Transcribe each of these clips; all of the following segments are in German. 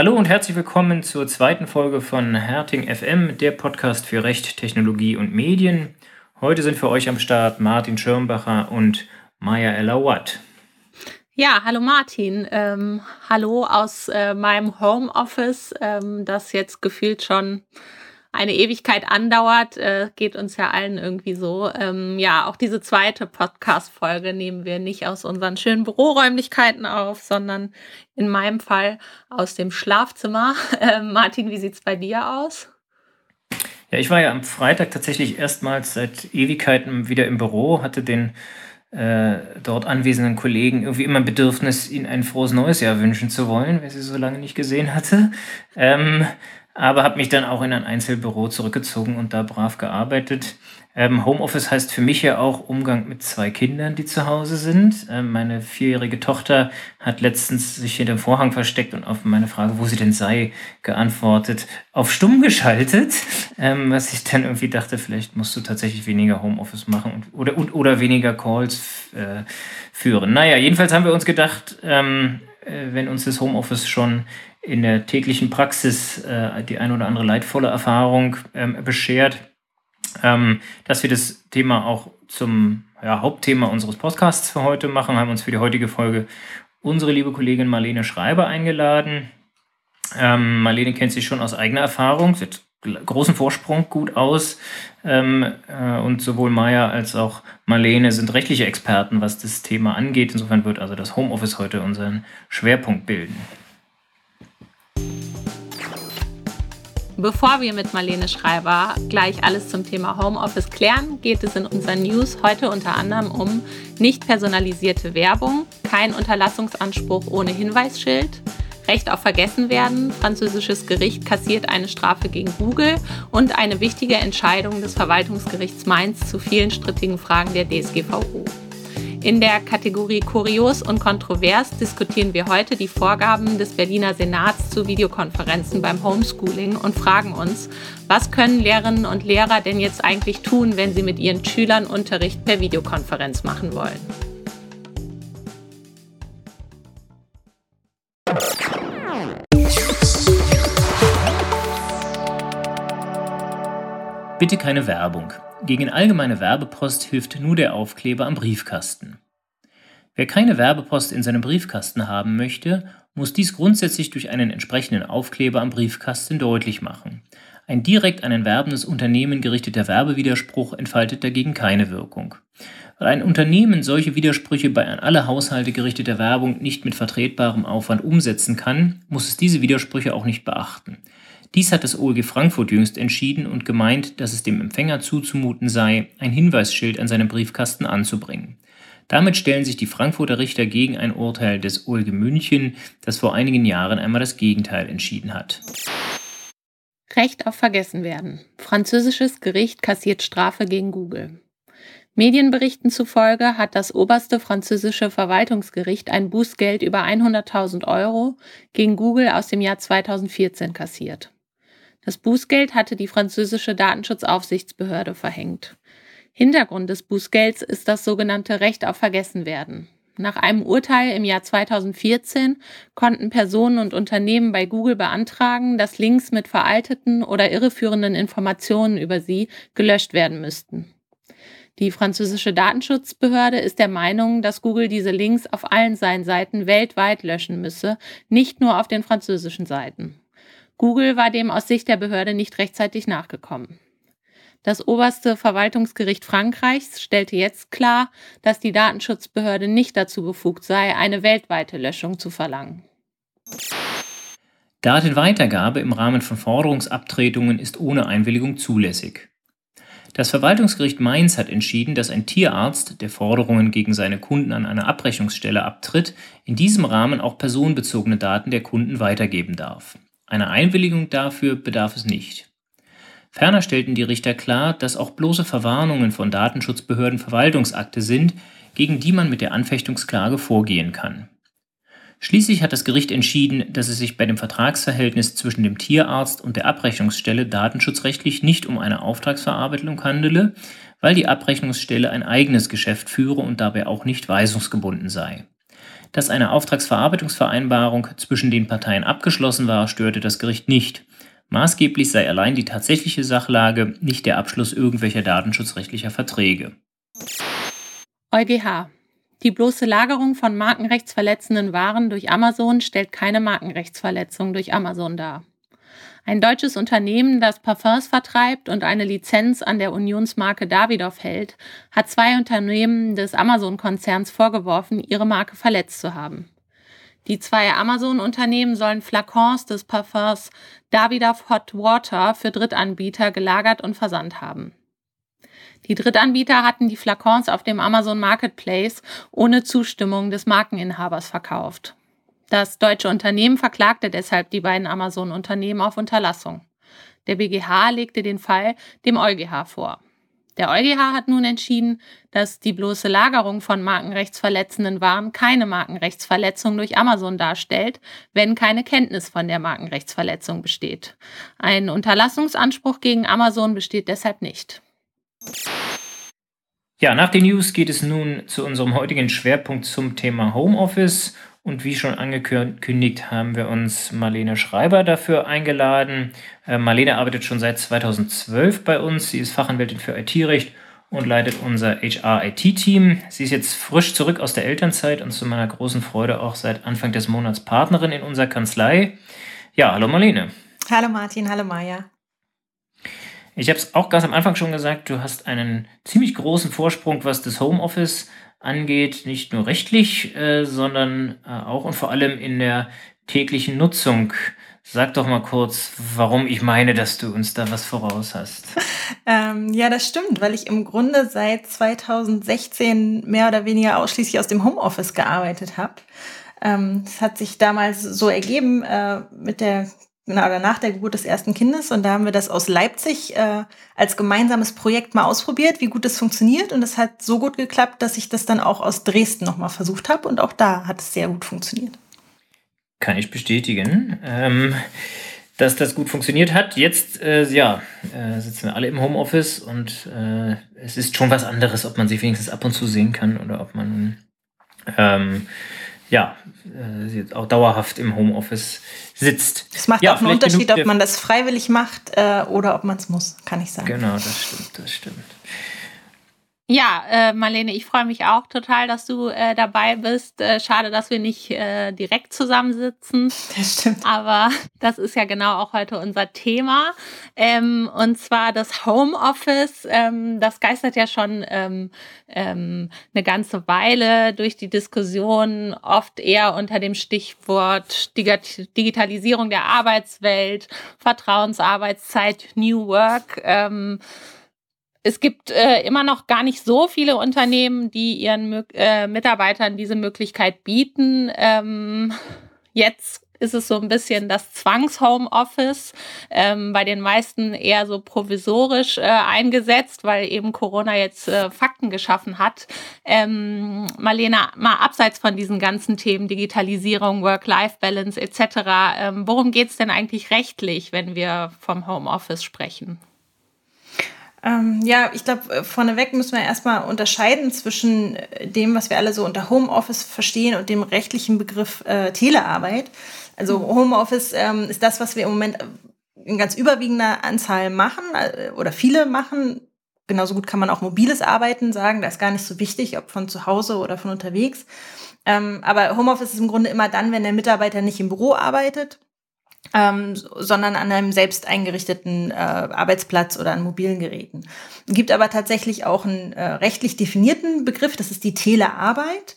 Hallo und herzlich willkommen zur zweiten Folge von Herting FM, der Podcast für Recht, Technologie und Medien. Heute sind für euch am Start Martin Schirmbacher und Maya Elawat. Ja, hallo Martin. Ähm, hallo aus äh, meinem Homeoffice, ähm, das jetzt gefühlt schon eine Ewigkeit andauert, äh, geht uns ja allen irgendwie so. Ähm, ja, auch diese zweite Podcast-Folge nehmen wir nicht aus unseren schönen Büroräumlichkeiten auf, sondern in meinem Fall aus dem Schlafzimmer. Äh, Martin, wie sieht's bei dir aus? Ja, ich war ja am Freitag tatsächlich erstmals seit Ewigkeiten wieder im Büro, hatte den äh, dort anwesenden Kollegen irgendwie immer ein Bedürfnis, ihnen ein frohes neues Jahr wünschen zu wollen, wer sie so lange nicht gesehen hatte. Ähm, aber habe mich dann auch in ein Einzelbüro zurückgezogen und da brav gearbeitet. Ähm, Homeoffice heißt für mich ja auch Umgang mit zwei Kindern, die zu Hause sind. Ähm, meine vierjährige Tochter hat letztens sich hinter dem Vorhang versteckt und auf meine Frage, wo sie denn sei, geantwortet, auf stumm geschaltet. Ähm, was ich dann irgendwie dachte, vielleicht musst du tatsächlich weniger Homeoffice machen und, oder, und, oder weniger Calls äh, führen. Naja, jedenfalls haben wir uns gedacht, ähm, äh, wenn uns das Homeoffice schon in der täglichen Praxis äh, die ein oder andere leidvolle Erfahrung ähm, beschert, ähm, dass wir das Thema auch zum ja, Hauptthema unseres Podcasts für heute machen, haben uns für die heutige Folge unsere liebe Kollegin Marlene Schreiber eingeladen. Ähm, Marlene kennt sich schon aus eigener Erfahrung, sie hat großen Vorsprung gut aus ähm, äh, und sowohl Maya als auch Marlene sind rechtliche Experten, was das Thema angeht. Insofern wird also das Homeoffice heute unseren Schwerpunkt bilden. Bevor wir mit Marlene Schreiber gleich alles zum Thema Homeoffice klären, geht es in unseren News heute unter anderem um nicht personalisierte Werbung, kein Unterlassungsanspruch ohne Hinweisschild, Recht auf Vergessenwerden, französisches Gericht kassiert eine Strafe gegen Google und eine wichtige Entscheidung des Verwaltungsgerichts Mainz zu vielen strittigen Fragen der DSGVO. In der Kategorie Kurios und Kontrovers diskutieren wir heute die Vorgaben des Berliner Senats zu Videokonferenzen beim Homeschooling und fragen uns, was können Lehrerinnen und Lehrer denn jetzt eigentlich tun, wenn sie mit ihren Schülern Unterricht per Videokonferenz machen wollen? Bitte keine Werbung. Gegen allgemeine Werbepost hilft nur der Aufkleber am Briefkasten. Wer keine Werbepost in seinem Briefkasten haben möchte, muss dies grundsätzlich durch einen entsprechenden Aufkleber am Briefkasten deutlich machen. Ein direkt an ein werbendes Unternehmen gerichteter Werbewiderspruch entfaltet dagegen keine Wirkung. Weil ein Unternehmen solche Widersprüche bei an alle Haushalte gerichteter Werbung nicht mit vertretbarem Aufwand umsetzen kann, muss es diese Widersprüche auch nicht beachten. Dies hat das OLG Frankfurt jüngst entschieden und gemeint, dass es dem Empfänger zuzumuten sei, ein Hinweisschild an seinem Briefkasten anzubringen. Damit stellen sich die Frankfurter Richter gegen ein Urteil des OLG München, das vor einigen Jahren einmal das Gegenteil entschieden hat. Recht auf Vergessenwerden. Französisches Gericht kassiert Strafe gegen Google. Medienberichten zufolge hat das oberste französische Verwaltungsgericht ein Bußgeld über 100.000 Euro gegen Google aus dem Jahr 2014 kassiert. Das Bußgeld hatte die französische Datenschutzaufsichtsbehörde verhängt. Hintergrund des Bußgelds ist das sogenannte Recht auf Vergessenwerden. Nach einem Urteil im Jahr 2014 konnten Personen und Unternehmen bei Google beantragen, dass Links mit veralteten oder irreführenden Informationen über sie gelöscht werden müssten. Die französische Datenschutzbehörde ist der Meinung, dass Google diese Links auf allen seinen Seiten weltweit löschen müsse, nicht nur auf den französischen Seiten. Google war dem aus Sicht der Behörde nicht rechtzeitig nachgekommen. Das oberste Verwaltungsgericht Frankreichs stellte jetzt klar, dass die Datenschutzbehörde nicht dazu befugt sei, eine weltweite Löschung zu verlangen. Datenweitergabe im Rahmen von Forderungsabtretungen ist ohne Einwilligung zulässig. Das Verwaltungsgericht Mainz hat entschieden, dass ein Tierarzt, der Forderungen gegen seine Kunden an einer Abrechnungsstelle abtritt, in diesem Rahmen auch personenbezogene Daten der Kunden weitergeben darf. Einer Einwilligung dafür bedarf es nicht. Ferner stellten die Richter klar, dass auch bloße Verwarnungen von Datenschutzbehörden Verwaltungsakte sind, gegen die man mit der Anfechtungsklage vorgehen kann. Schließlich hat das Gericht entschieden, dass es sich bei dem Vertragsverhältnis zwischen dem Tierarzt und der Abrechnungsstelle datenschutzrechtlich nicht um eine Auftragsverarbeitung handele, weil die Abrechnungsstelle ein eigenes Geschäft führe und dabei auch nicht weisungsgebunden sei. Dass eine Auftragsverarbeitungsvereinbarung zwischen den Parteien abgeschlossen war, störte das Gericht nicht. Maßgeblich sei allein die tatsächliche Sachlage, nicht der Abschluss irgendwelcher datenschutzrechtlicher Verträge. EuGH. Die bloße Lagerung von markenrechtsverletzenden Waren durch Amazon stellt keine Markenrechtsverletzung durch Amazon dar. Ein deutsches Unternehmen, das Parfums vertreibt und eine Lizenz an der Unionsmarke Davidoff hält, hat zwei Unternehmen des Amazon-Konzerns vorgeworfen, ihre Marke verletzt zu haben. Die zwei Amazon-Unternehmen sollen Flakons des Parfums Davidoff Hot Water für Drittanbieter gelagert und versandt haben. Die Drittanbieter hatten die Flakons auf dem Amazon Marketplace ohne Zustimmung des Markeninhabers verkauft. Das deutsche Unternehmen verklagte deshalb die beiden Amazon-Unternehmen auf Unterlassung. Der BGH legte den Fall dem EuGH vor. Der EuGH hat nun entschieden, dass die bloße Lagerung von markenrechtsverletzenden Waren keine Markenrechtsverletzung durch Amazon darstellt, wenn keine Kenntnis von der Markenrechtsverletzung besteht. Ein Unterlassungsanspruch gegen Amazon besteht deshalb nicht. Ja, nach den News geht es nun zu unserem heutigen Schwerpunkt zum Thema Homeoffice und wie schon angekündigt, haben wir uns Marlene Schreiber dafür eingeladen. Äh, Marlene arbeitet schon seit 2012 bei uns. Sie ist Fachanwältin für IT-Recht und leitet unser HR-IT-Team. Sie ist jetzt frisch zurück aus der Elternzeit und zu meiner großen Freude auch seit Anfang des Monats Partnerin in unserer Kanzlei. Ja, hallo Marlene. Hallo Martin, hallo Maja. Ich habe es auch ganz am Anfang schon gesagt, du hast einen ziemlich großen Vorsprung, was das Homeoffice angeht, nicht nur rechtlich, äh, sondern äh, auch und vor allem in der täglichen Nutzung. Sag doch mal kurz, warum ich meine, dass du uns da was voraus hast. ähm, ja, das stimmt, weil ich im Grunde seit 2016 mehr oder weniger ausschließlich aus dem Homeoffice gearbeitet habe. Ähm, das hat sich damals so ergeben äh, mit der genau, oder nach der Geburt des ersten Kindes. Und da haben wir das aus Leipzig äh, als gemeinsames Projekt mal ausprobiert, wie gut es funktioniert. Und es hat so gut geklappt, dass ich das dann auch aus Dresden nochmal versucht habe. Und auch da hat es sehr gut funktioniert. Kann ich bestätigen. Ähm dass das gut funktioniert hat. Jetzt, äh, ja, äh, sitzen wir alle im Homeoffice und äh, es ist schon was anderes, ob man sich wenigstens ab und zu sehen kann oder ob man ähm, ja, äh, auch dauerhaft im Homeoffice sitzt. Es macht ja, auch einen Unterschied, ob man das freiwillig macht äh, oder ob man es muss, kann ich sagen. Genau, das stimmt, das stimmt. Ja, äh, Marlene, ich freue mich auch total, dass du äh, dabei bist. Äh, schade, dass wir nicht äh, direkt zusammensitzen. Das stimmt. Aber das ist ja genau auch heute unser Thema. Ähm, und zwar das Homeoffice. Ähm, das geistert ja schon ähm, ähm, eine ganze Weile durch die Diskussion, oft eher unter dem Stichwort Digitalisierung der Arbeitswelt, Vertrauensarbeitszeit, New Work. Ähm, es gibt äh, immer noch gar nicht so viele Unternehmen, die ihren äh, Mitarbeitern diese Möglichkeit bieten. Ähm, jetzt ist es so ein bisschen das Zwangs-Homeoffice, ähm, bei den meisten eher so provisorisch äh, eingesetzt, weil eben Corona jetzt äh, Fakten geschaffen hat. Ähm, Marlena, mal abseits von diesen ganzen Themen Digitalisierung, Work-Life-Balance etc., ähm, worum geht's denn eigentlich rechtlich, wenn wir vom Homeoffice sprechen? Ähm, ja, ich glaube, äh, vorneweg müssen wir erstmal unterscheiden zwischen äh, dem, was wir alle so unter Homeoffice verstehen und dem rechtlichen Begriff äh, Telearbeit. Also mhm. Homeoffice ähm, ist das, was wir im Moment in ganz überwiegender Anzahl machen äh, oder viele machen. Genauso gut kann man auch mobiles Arbeiten sagen. Da ist gar nicht so wichtig, ob von zu Hause oder von unterwegs. Ähm, aber Homeoffice ist im Grunde immer dann, wenn der Mitarbeiter nicht im Büro arbeitet ähm, sondern an einem selbst eingerichteten äh, Arbeitsplatz oder an mobilen Geräten. Es gibt aber tatsächlich auch einen äh, rechtlich definierten Begriff, das ist die Telearbeit.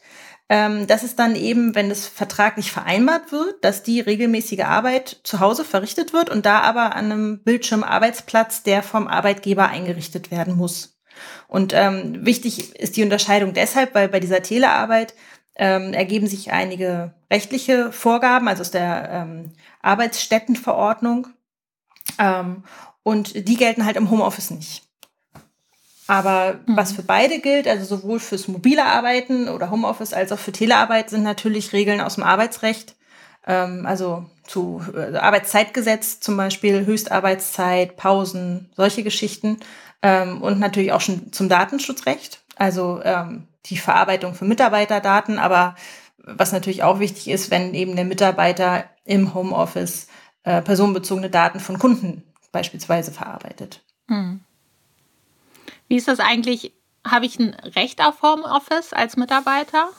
Ähm, das ist dann eben, wenn es vertraglich vereinbart wird, dass die regelmäßige Arbeit zu Hause verrichtet wird und da aber an einem Bildschirmarbeitsplatz, der vom Arbeitgeber eingerichtet werden muss. Und ähm, wichtig ist die Unterscheidung deshalb, weil bei dieser Telearbeit ähm, ergeben sich einige rechtliche Vorgaben, also aus der ähm, Arbeitsstättenverordnung. Ähm, und die gelten halt im Homeoffice nicht. Aber mhm. was für beide gilt, also sowohl fürs mobile Arbeiten oder Homeoffice als auch für Telearbeit, sind natürlich Regeln aus dem Arbeitsrecht. Ähm, also zu äh, Arbeitszeitgesetz zum Beispiel, Höchstarbeitszeit, Pausen, solche Geschichten. Ähm, und natürlich auch schon zum Datenschutzrecht. Also ähm, die Verarbeitung von Mitarbeiterdaten, aber was natürlich auch wichtig ist, wenn eben der Mitarbeiter im Homeoffice äh, personenbezogene Daten von Kunden beispielsweise verarbeitet. Hm. Wie ist das eigentlich? Habe ich ein Recht auf Homeoffice als Mitarbeiter?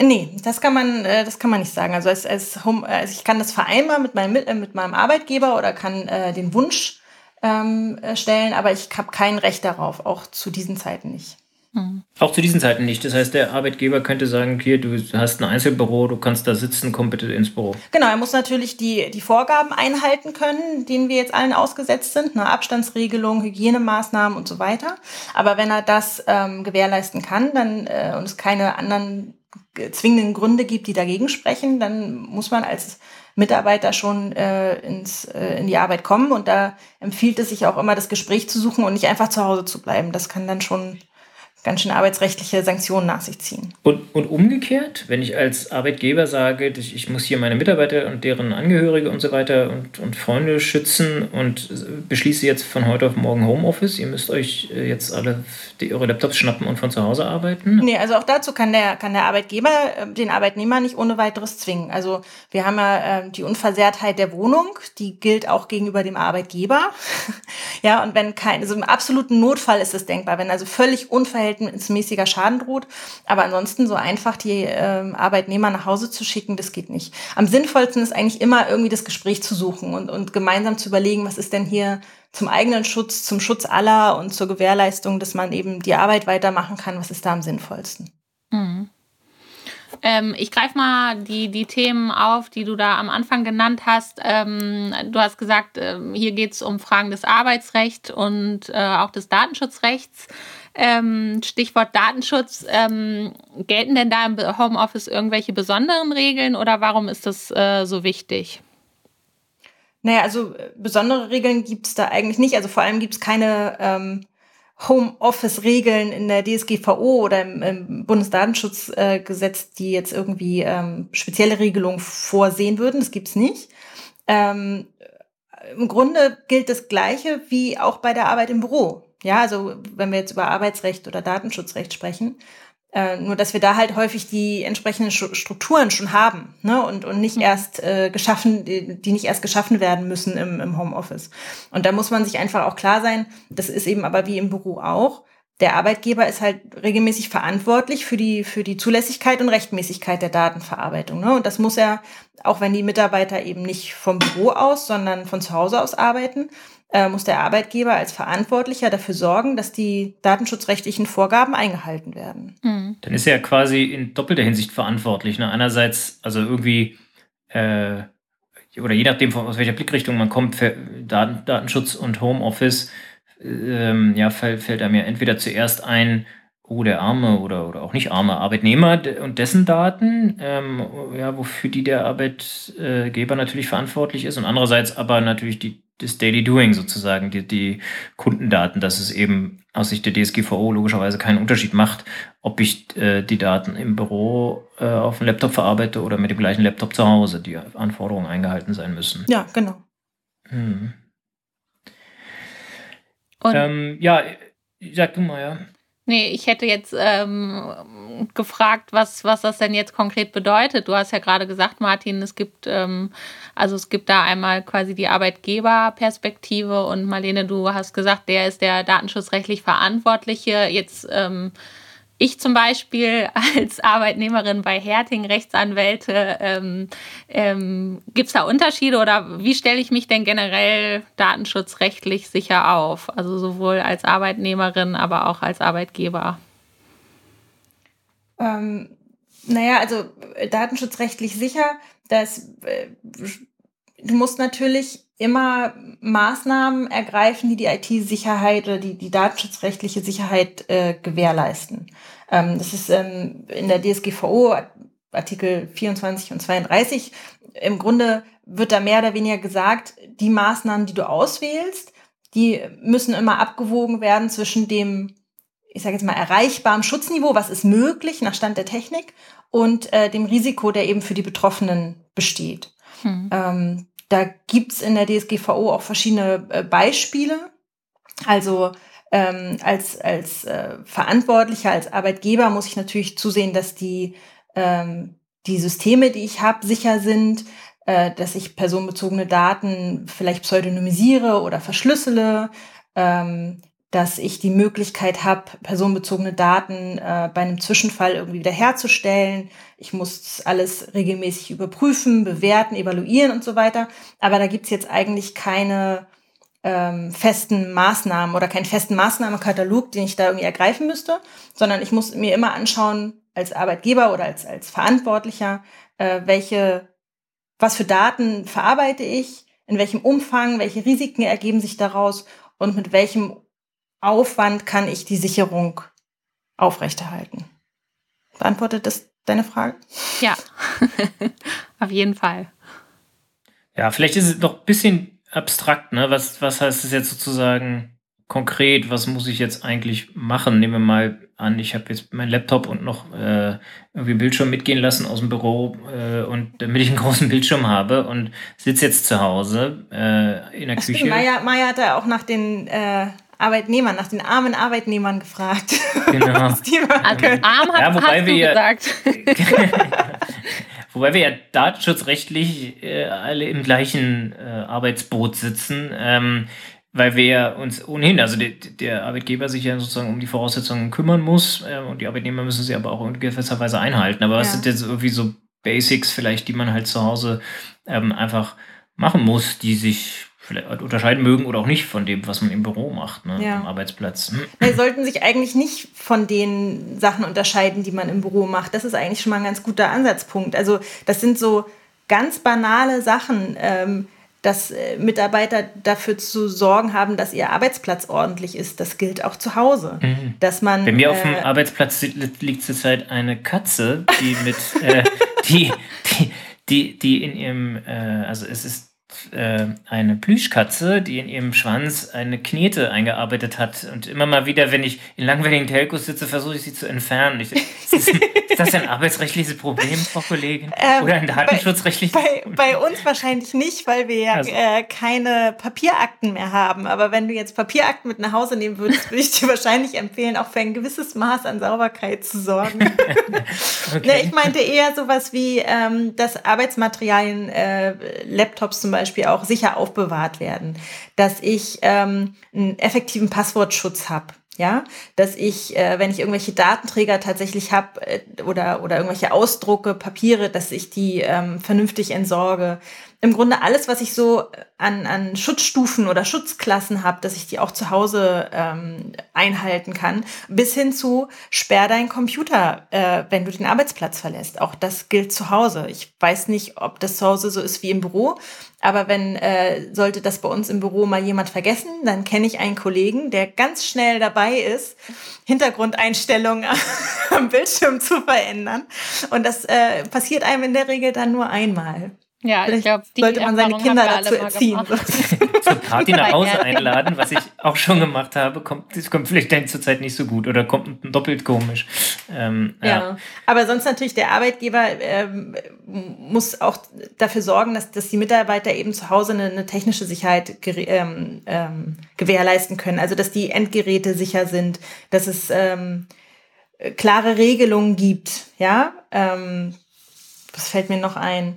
Nee, das kann man, äh, das kann man nicht sagen. Also, als, als Home, also ich kann das vereinbaren mit meinem, äh, mit meinem Arbeitgeber oder kann äh, den Wunsch ähm, äh, stellen, aber ich habe kein Recht darauf, auch zu diesen Zeiten nicht. Mhm. Auch zu diesen Zeiten nicht. Das heißt, der Arbeitgeber könnte sagen, hier, du hast ein Einzelbüro, du kannst da sitzen, komm bitte ins Büro. Genau, er muss natürlich die, die Vorgaben einhalten können, denen wir jetzt allen ausgesetzt sind, eine Abstandsregelung, Hygienemaßnahmen und so weiter. Aber wenn er das ähm, gewährleisten kann dann, äh, und es keine anderen zwingenden Gründe gibt, die dagegen sprechen, dann muss man als Mitarbeiter schon äh, ins, äh, in die Arbeit kommen. Und da empfiehlt es sich auch immer, das Gespräch zu suchen und nicht einfach zu Hause zu bleiben. Das kann dann schon ganz schön arbeitsrechtliche Sanktionen nach sich ziehen. Und, und umgekehrt, wenn ich als Arbeitgeber sage, ich muss hier meine Mitarbeiter und deren Angehörige und so weiter und, und Freunde schützen und beschließe jetzt von heute auf morgen Homeoffice, ihr müsst euch äh, jetzt alle die, eure Laptops schnappen und von zu Hause arbeiten? Nee, also auch dazu kann der, kann der Arbeitgeber äh, den Arbeitnehmer nicht ohne weiteres zwingen. Also wir haben ja äh, die Unversehrtheit der Wohnung, die gilt auch gegenüber dem Arbeitgeber. ja, und wenn kein, also im absoluten Notfall ist es denkbar, wenn also völlig unverhältnismäßig verhältnismäßiger Schaden droht. Aber ansonsten so einfach die ähm, Arbeitnehmer nach Hause zu schicken, das geht nicht. Am sinnvollsten ist eigentlich immer irgendwie das Gespräch zu suchen und, und gemeinsam zu überlegen, was ist denn hier zum eigenen Schutz, zum Schutz aller und zur Gewährleistung, dass man eben die Arbeit weitermachen kann, was ist da am sinnvollsten. Mhm. Ähm, ich greife mal die, die Themen auf, die du da am Anfang genannt hast. Ähm, du hast gesagt, ähm, hier geht es um Fragen des Arbeitsrechts und äh, auch des Datenschutzrechts. Ähm, Stichwort Datenschutz. Ähm, gelten denn da im Homeoffice irgendwelche besonderen Regeln oder warum ist das äh, so wichtig? Naja, also äh, besondere Regeln gibt es da eigentlich nicht. Also vor allem gibt es keine ähm, Homeoffice-Regeln in der DSGVO oder im, im Bundesdatenschutzgesetz, äh, die jetzt irgendwie ähm, spezielle Regelungen vorsehen würden. Das gibt's nicht. Ähm, Im Grunde gilt das Gleiche wie auch bei der Arbeit im Büro. Ja, also wenn wir jetzt über Arbeitsrecht oder Datenschutzrecht sprechen, äh, nur dass wir da halt häufig die entsprechenden Strukturen schon haben ne? und, und nicht mhm. erst äh, geschaffen, die, die nicht erst geschaffen werden müssen im, im Homeoffice. Und da muss man sich einfach auch klar sein, das ist eben aber wie im Büro auch. Der Arbeitgeber ist halt regelmäßig verantwortlich für die, für die Zulässigkeit und Rechtmäßigkeit der Datenverarbeitung. Ne? Und das muss er, auch wenn die Mitarbeiter eben nicht vom Büro aus, sondern von zu Hause aus arbeiten, äh, muss der Arbeitgeber als Verantwortlicher dafür sorgen, dass die datenschutzrechtlichen Vorgaben eingehalten werden. Mhm. Dann ist er ja quasi in doppelter Hinsicht verantwortlich. Ne? Einerseits, also irgendwie, äh, oder je nachdem, aus welcher Blickrichtung man kommt, für Daten, Datenschutz und Homeoffice, ähm, ja, fällt, fällt einem ja entweder zuerst ein, oh, der arme oder, oder auch nicht arme Arbeitnehmer und dessen Daten, ähm, ja, wofür die der Arbeitgeber natürlich verantwortlich ist und andererseits aber natürlich die das Daily Doing sozusagen, die, die Kundendaten, dass es eben aus Sicht der DSGVO logischerweise keinen Unterschied macht, ob ich äh, die Daten im Büro äh, auf dem Laptop verarbeite oder mit dem gleichen Laptop zu Hause, die Anforderungen eingehalten sein müssen. Ja, genau. Hm. Ähm, ja, sag du mal, ja. Nee, ich hätte jetzt ähm, gefragt, was, was das denn jetzt konkret bedeutet. Du hast ja gerade gesagt, Martin, es gibt, ähm, also es gibt da einmal quasi die Arbeitgeberperspektive und Marlene, du hast gesagt, der ist der datenschutzrechtlich Verantwortliche. Jetzt ähm, ich zum Beispiel als Arbeitnehmerin bei Herting, Rechtsanwälte, ähm, ähm, gibt es da Unterschiede oder wie stelle ich mich denn generell datenschutzrechtlich sicher auf? Also sowohl als Arbeitnehmerin, aber auch als Arbeitgeber. Ähm, naja, also äh, datenschutzrechtlich sicher, das, äh, du musst natürlich immer Maßnahmen ergreifen, die die IT-Sicherheit oder die, die datenschutzrechtliche Sicherheit äh, gewährleisten. Ähm, das ist ähm, in der DSGVO Artikel 24 und 32. Im Grunde wird da mehr oder weniger gesagt, die Maßnahmen, die du auswählst, die müssen immer abgewogen werden zwischen dem, ich sage jetzt mal, erreichbaren Schutzniveau, was ist möglich nach Stand der Technik, und äh, dem Risiko, der eben für die Betroffenen besteht. Hm. Ähm, da gibt's in der DSGVO auch verschiedene äh, Beispiele. Also ähm, als, als äh, Verantwortlicher, als Arbeitgeber muss ich natürlich zusehen, dass die, ähm, die Systeme, die ich habe, sicher sind, äh, dass ich personenbezogene Daten vielleicht pseudonymisiere oder verschlüssele, ähm, dass ich die Möglichkeit habe, personenbezogene Daten äh, bei einem Zwischenfall irgendwie wiederherzustellen. Ich muss alles regelmäßig überprüfen, bewerten, evaluieren und so weiter. Aber da gibt's jetzt eigentlich keine ähm, festen Maßnahmen oder keinen festen Maßnahmenkatalog, den ich da irgendwie ergreifen müsste, sondern ich muss mir immer anschauen, als Arbeitgeber oder als, als Verantwortlicher, äh, welche, was für Daten verarbeite ich, in welchem Umfang, welche Risiken ergeben sich daraus und mit welchem Aufwand kann ich die Sicherung aufrechterhalten? Beantwortet das deine Frage? Ja, auf jeden Fall. Ja, vielleicht ist es noch ein bisschen abstrakt, ne? Was, was heißt es jetzt sozusagen konkret? Was muss ich jetzt eigentlich machen? Nehmen wir mal an, ich habe jetzt meinen Laptop und noch äh, irgendwie Bildschirm mitgehen lassen aus dem Büro äh, und damit ich einen großen Bildschirm habe und sitze jetzt zu Hause äh, in der Ach, Küche. Maya, Maya hat ja auch nach den äh, Arbeitnehmern, nach den armen Arbeitnehmern gefragt. Genau. also arm hat, ja, wobei hast wir gesagt. wobei wir ja datenschutzrechtlich äh, alle im gleichen äh, Arbeitsboot sitzen. Ähm, weil wir uns ohnehin, also der, der, Arbeitgeber sich ja sozusagen um die Voraussetzungen kümmern muss äh, und die Arbeitnehmer müssen sie aber auch in gewisser Weise einhalten. Aber ja. was sind jetzt irgendwie so Basics vielleicht, die man halt zu Hause ähm, einfach machen muss, die sich unterscheiden mögen oder auch nicht von dem, was man im Büro macht, ne, ja. am Arbeitsplatz. Die sollten sich eigentlich nicht von den Sachen unterscheiden, die man im Büro macht. Das ist eigentlich schon mal ein ganz guter Ansatzpunkt. Also das sind so ganz banale Sachen, ähm, dass äh, Mitarbeiter dafür zu sorgen haben, dass ihr Arbeitsplatz ordentlich ist. Das gilt auch zu Hause. Mhm. Dass man, Bei mir äh, auf dem äh, Arbeitsplatz liegt zurzeit eine Katze, die mit, äh, die, die, die, die in ihrem, äh, also es ist äh, eine Plüschkatze, die in ihrem Schwanz eine Knete eingearbeitet hat. Und immer mal wieder, wenn ich in langweiligen Telcos sitze, versuche ich sie zu entfernen. Ich, ist, ist, das ein arbeitsrechtliches Problem, Frau Kollegin? Ähm, Oder ein datenschutzrechtliches bei, Problem? Bei uns wahrscheinlich nicht, weil wir ja also. äh, keine Papierakten mehr haben. Aber wenn du jetzt Papierakten mit nach Hause nehmen würdest, würde ich dir wahrscheinlich empfehlen, auch für ein gewisses Maß an Sauberkeit zu sorgen. okay. ne, ich meinte eher sowas wie, ähm, dass Arbeitsmaterialien, äh, Laptops zum Beispiel, Beispiel auch sicher aufbewahrt werden, dass ich ähm, einen effektiven Passwortschutz habe. Ja, dass ich, äh, wenn ich irgendwelche Datenträger tatsächlich habe äh, oder, oder irgendwelche Ausdrucke, Papiere, dass ich die ähm, vernünftig entsorge, im Grunde alles, was ich so an, an Schutzstufen oder Schutzklassen habe, dass ich die auch zu Hause ähm, einhalten kann, bis hin zu sperr deinen Computer, äh, wenn du den Arbeitsplatz verlässt. Auch das gilt zu Hause. Ich weiß nicht, ob das zu Hause so ist wie im Büro, aber wenn äh, sollte das bei uns im Büro mal jemand vergessen, dann kenne ich einen Kollegen, der ganz schnell dabei ist, Hintergrundeinstellungen am Bildschirm zu verändern. Und das äh, passiert einem in der Regel dann nur einmal. Ja, Vielleicht ich glaube, sollte man seine Kinder dazu erziehen. Zur Party nach Hause einladen, was ich auch schon gemacht habe, kommt, das kommt vielleicht dann zurzeit nicht so gut oder kommt doppelt komisch. Ähm, ja. ja. aber sonst natürlich der Arbeitgeber ähm, muss auch dafür sorgen, dass, dass die Mitarbeiter eben zu Hause eine, eine technische Sicherheit ähm, ähm, gewährleisten können. Also dass die Endgeräte sicher sind, dass es ähm, klare Regelungen gibt. Ja, ähm, was fällt mir noch ein?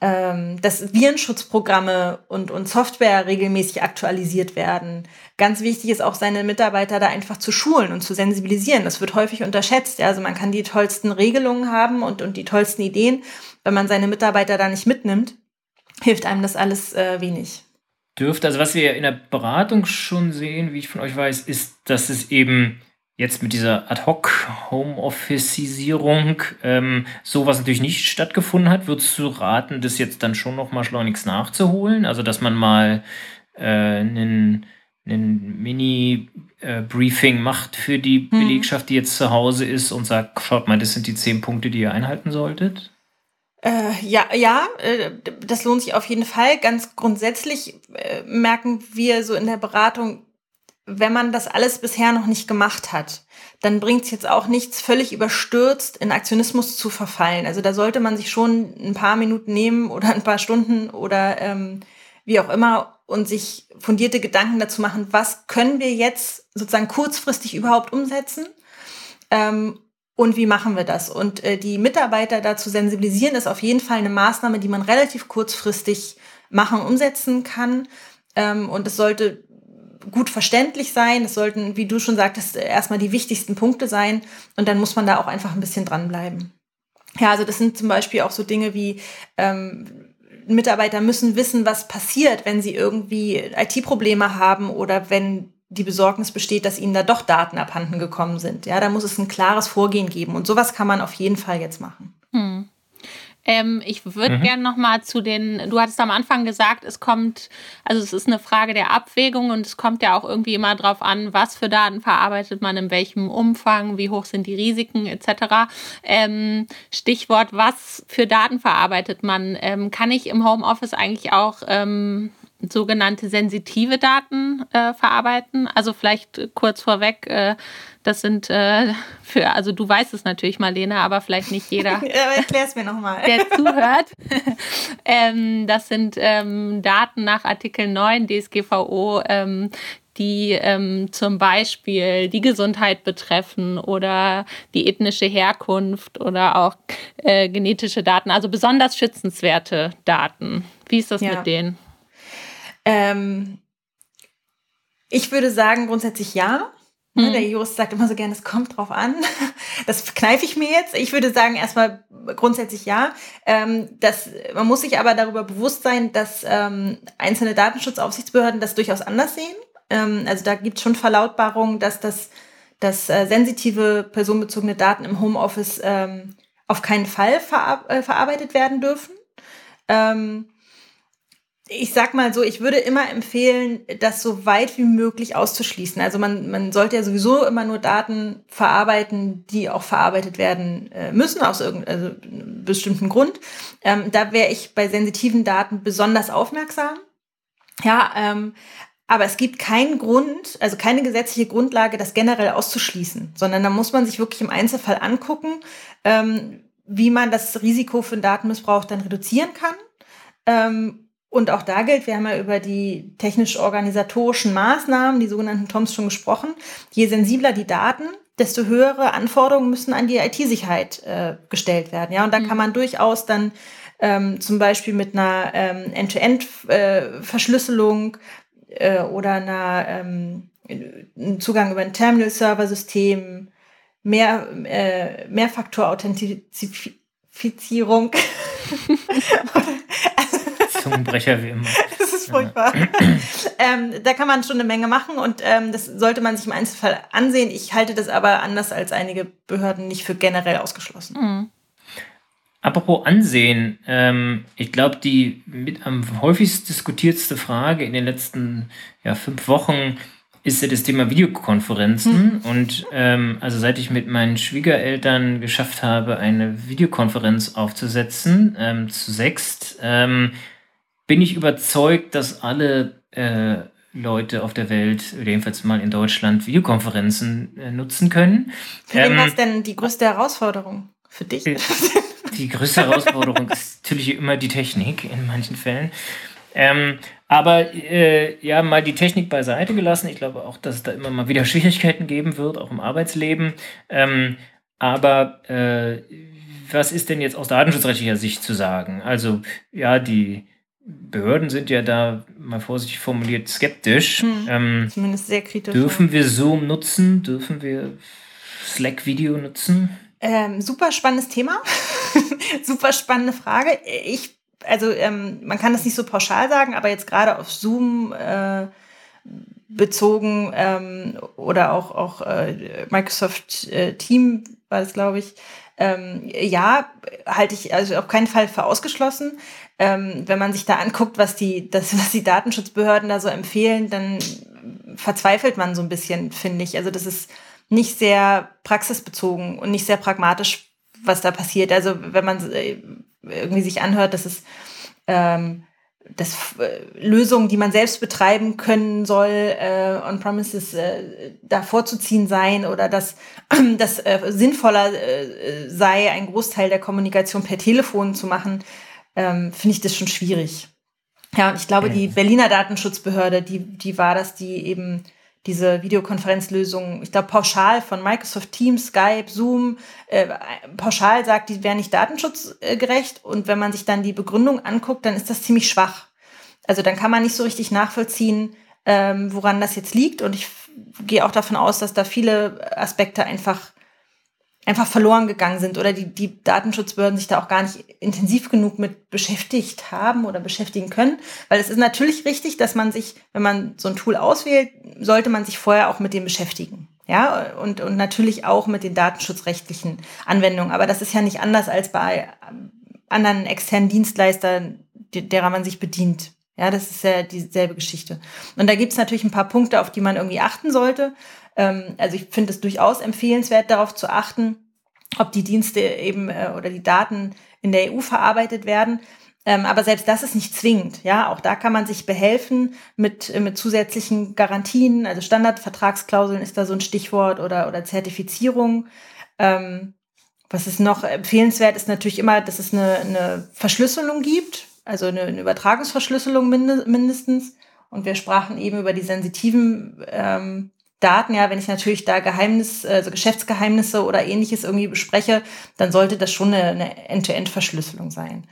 Ähm, dass Virenschutzprogramme und, und Software regelmäßig aktualisiert werden. Ganz wichtig ist auch, seine Mitarbeiter da einfach zu schulen und zu sensibilisieren. Das wird häufig unterschätzt. Ja? Also man kann die tollsten Regelungen haben und, und die tollsten Ideen. Wenn man seine Mitarbeiter da nicht mitnimmt, hilft einem das alles äh, wenig. Dürfte, also was wir in der Beratung schon sehen, wie ich von euch weiß, ist, dass es eben jetzt mit dieser Ad-Hoc-Homeofficeisierung ähm, sowas natürlich nicht stattgefunden hat, würdest du raten, das jetzt dann schon noch mal schleunigst nachzuholen? Also, dass man mal äh, einen, einen Mini-Briefing macht für die hm. Belegschaft, die jetzt zu Hause ist und sagt, schaut mal, das sind die zehn Punkte, die ihr einhalten solltet? Äh, ja, ja, äh, das lohnt sich auf jeden Fall. Ganz grundsätzlich äh, merken wir so in der Beratung, wenn man das alles bisher noch nicht gemacht hat, dann bringt es jetzt auch nichts, völlig überstürzt in Aktionismus zu verfallen. Also da sollte man sich schon ein paar Minuten nehmen oder ein paar Stunden oder ähm, wie auch immer und sich fundierte Gedanken dazu machen, was können wir jetzt sozusagen kurzfristig überhaupt umsetzen ähm, und wie machen wir das? Und äh, die Mitarbeiter dazu sensibilisieren, ist auf jeden Fall eine Maßnahme, die man relativ kurzfristig machen, umsetzen kann. Ähm, und es sollte gut verständlich sein. Es sollten, wie du schon sagtest, erstmal die wichtigsten Punkte sein. Und dann muss man da auch einfach ein bisschen dranbleiben. Ja, also das sind zum Beispiel auch so Dinge wie ähm, Mitarbeiter müssen wissen, was passiert, wenn sie irgendwie IT-Probleme haben oder wenn die Besorgnis besteht, dass ihnen da doch Daten abhanden gekommen sind. Ja, da muss es ein klares Vorgehen geben. Und sowas kann man auf jeden Fall jetzt machen. Hm. Ähm, ich würde mhm. gerne noch mal zu den, du hattest am Anfang gesagt, es kommt, also es ist eine Frage der Abwägung und es kommt ja auch irgendwie immer darauf an, was für Daten verarbeitet man, in welchem Umfang, wie hoch sind die Risiken etc. Ähm, Stichwort, was für Daten verarbeitet man? Ähm, kann ich im Homeoffice eigentlich auch ähm, sogenannte sensitive Daten äh, verarbeiten. Also vielleicht kurz vorweg, äh, das sind äh, für, also du weißt es natürlich, Marlene, aber vielleicht nicht jeder. Erklär es mir nochmal. Der zuhört. ähm, das sind ähm, Daten nach Artikel 9 DSGVO, ähm, die ähm, zum Beispiel die Gesundheit betreffen oder die ethnische Herkunft oder auch äh, genetische Daten, also besonders schützenswerte Daten. Wie ist das ja. mit denen? Ähm, ich würde sagen, grundsätzlich ja. Mhm. Der Jurist sagt immer so gerne, es kommt drauf an. Das kneife ich mir jetzt. Ich würde sagen, erstmal grundsätzlich ja. Ähm, das, man muss sich aber darüber bewusst sein, dass ähm, einzelne Datenschutzaufsichtsbehörden das durchaus anders sehen. Ähm, also da gibt es schon Verlautbarungen, dass das dass äh, sensitive personenbezogene Daten im Homeoffice ähm, auf keinen Fall verar äh, verarbeitet werden dürfen. Ähm, ich sag mal so, ich würde immer empfehlen, das so weit wie möglich auszuschließen. Also man, man sollte ja sowieso immer nur Daten verarbeiten, die auch verarbeitet werden äh, müssen, aus irgendeinem also bestimmten Grund. Ähm, da wäre ich bei sensitiven Daten besonders aufmerksam. Ja, ähm, aber es gibt keinen Grund, also keine gesetzliche Grundlage, das generell auszuschließen, sondern da muss man sich wirklich im Einzelfall angucken, ähm, wie man das Risiko für Datenmissbrauch dann reduzieren kann. Und auch da gilt, wir haben ja über die technisch-organisatorischen Maßnahmen, die sogenannten TOMs, schon gesprochen. Je sensibler die Daten, desto höhere Anforderungen müssen an die IT-Sicherheit äh, gestellt werden. Ja, und da mhm. kann man durchaus dann ähm, zum Beispiel mit einer ähm, End-to-End-Verschlüsselung äh, äh, oder einer ähm, Zugang über ein Terminal-Server-System, mehr, äh, Mehrfaktor-Authentifizierung Zungenbrecher wie immer. Das ist furchtbar. ähm, da kann man schon eine Menge machen und ähm, das sollte man sich im Einzelfall ansehen. Ich halte das aber anders als einige Behörden nicht für generell ausgeschlossen. Mhm. Apropos Ansehen, ähm, ich glaube, die mit am häufigst diskutiertste Frage in den letzten ja, fünf Wochen ist ja das Thema Videokonferenzen. Mhm. Und ähm, also seit ich mit meinen Schwiegereltern geschafft habe, eine Videokonferenz aufzusetzen, ähm, zu sechst, ähm, bin ich überzeugt, dass alle äh, Leute auf der Welt, jedenfalls mal in Deutschland, Videokonferenzen äh, nutzen können. Für wen ähm, was denn die größte Herausforderung für dich? Die, die größte Herausforderung ist natürlich immer die Technik in manchen Fällen. Ähm, aber äh, ja, mal die Technik beiseite gelassen. Ich glaube auch, dass es da immer mal wieder Schwierigkeiten geben wird, auch im Arbeitsleben. Ähm, aber äh, was ist denn jetzt aus datenschutzrechtlicher Sicht zu sagen? Also ja, die Behörden sind ja da, mal vorsichtig formuliert, skeptisch. Hm, ähm, zumindest sehr kritisch. Dürfen wir Zoom nutzen? Dürfen wir Slack-Video nutzen? Ähm, super spannendes Thema. super spannende Frage. Ich, also ähm, man kann das nicht so pauschal sagen, aber jetzt gerade auf Zoom äh, bezogen ähm, oder auch, auch äh, Microsoft äh, Team war das, glaube ich. Ähm, ja, halte ich also auf keinen Fall für ausgeschlossen ähm, wenn man sich da anguckt, was die, das, was die Datenschutzbehörden da so empfehlen, dann verzweifelt man so ein bisschen, finde ich. Also das ist nicht sehr praxisbezogen und nicht sehr pragmatisch, was da passiert. Also wenn man äh, irgendwie sich anhört, dass es ähm, dass äh, Lösungen, die man selbst betreiben können soll, äh, on-premises äh, da vorzuziehen sein oder dass das äh, sinnvoller äh, sei, einen Großteil der Kommunikation per Telefon zu machen, ähm, finde ich das schon schwierig. Ja, und ich glaube, die Berliner Datenschutzbehörde, die, die war das, die eben diese Videokonferenzlösungen, ich glaube, pauschal von Microsoft Teams, Skype, Zoom, äh, pauschal sagt, die wären nicht datenschutzgerecht. Und wenn man sich dann die Begründung anguckt, dann ist das ziemlich schwach. Also dann kann man nicht so richtig nachvollziehen, ähm, woran das jetzt liegt. Und ich gehe auch davon aus, dass da viele Aspekte einfach einfach verloren gegangen sind oder die, die Datenschutzbehörden sich da auch gar nicht intensiv genug mit beschäftigt haben oder beschäftigen können. Weil es ist natürlich richtig, dass man sich, wenn man so ein Tool auswählt, sollte man sich vorher auch mit dem beschäftigen. Ja, und, und natürlich auch mit den datenschutzrechtlichen Anwendungen. Aber das ist ja nicht anders als bei anderen externen Dienstleistern, derer man sich bedient. Ja, das ist ja dieselbe Geschichte. Und da gibt es natürlich ein paar Punkte, auf die man irgendwie achten sollte. Ähm, also ich finde es durchaus empfehlenswert, darauf zu achten, ob die Dienste eben äh, oder die Daten in der EU verarbeitet werden. Ähm, aber selbst das ist nicht zwingend. Ja, auch da kann man sich behelfen mit, äh, mit zusätzlichen Garantien. Also Standardvertragsklauseln ist da so ein Stichwort oder, oder Zertifizierung. Ähm, was ist noch empfehlenswert, ist natürlich immer, dass es eine, eine Verschlüsselung gibt, also eine, eine Übertragungsverschlüsselung mindestens. Und wir sprachen eben über die sensitiven ähm, Daten, ja, wenn ich natürlich da Geheimnis, also Geschäftsgeheimnisse oder ähnliches irgendwie bespreche, dann sollte das schon eine, End-to-End-Verschlüsselung sein.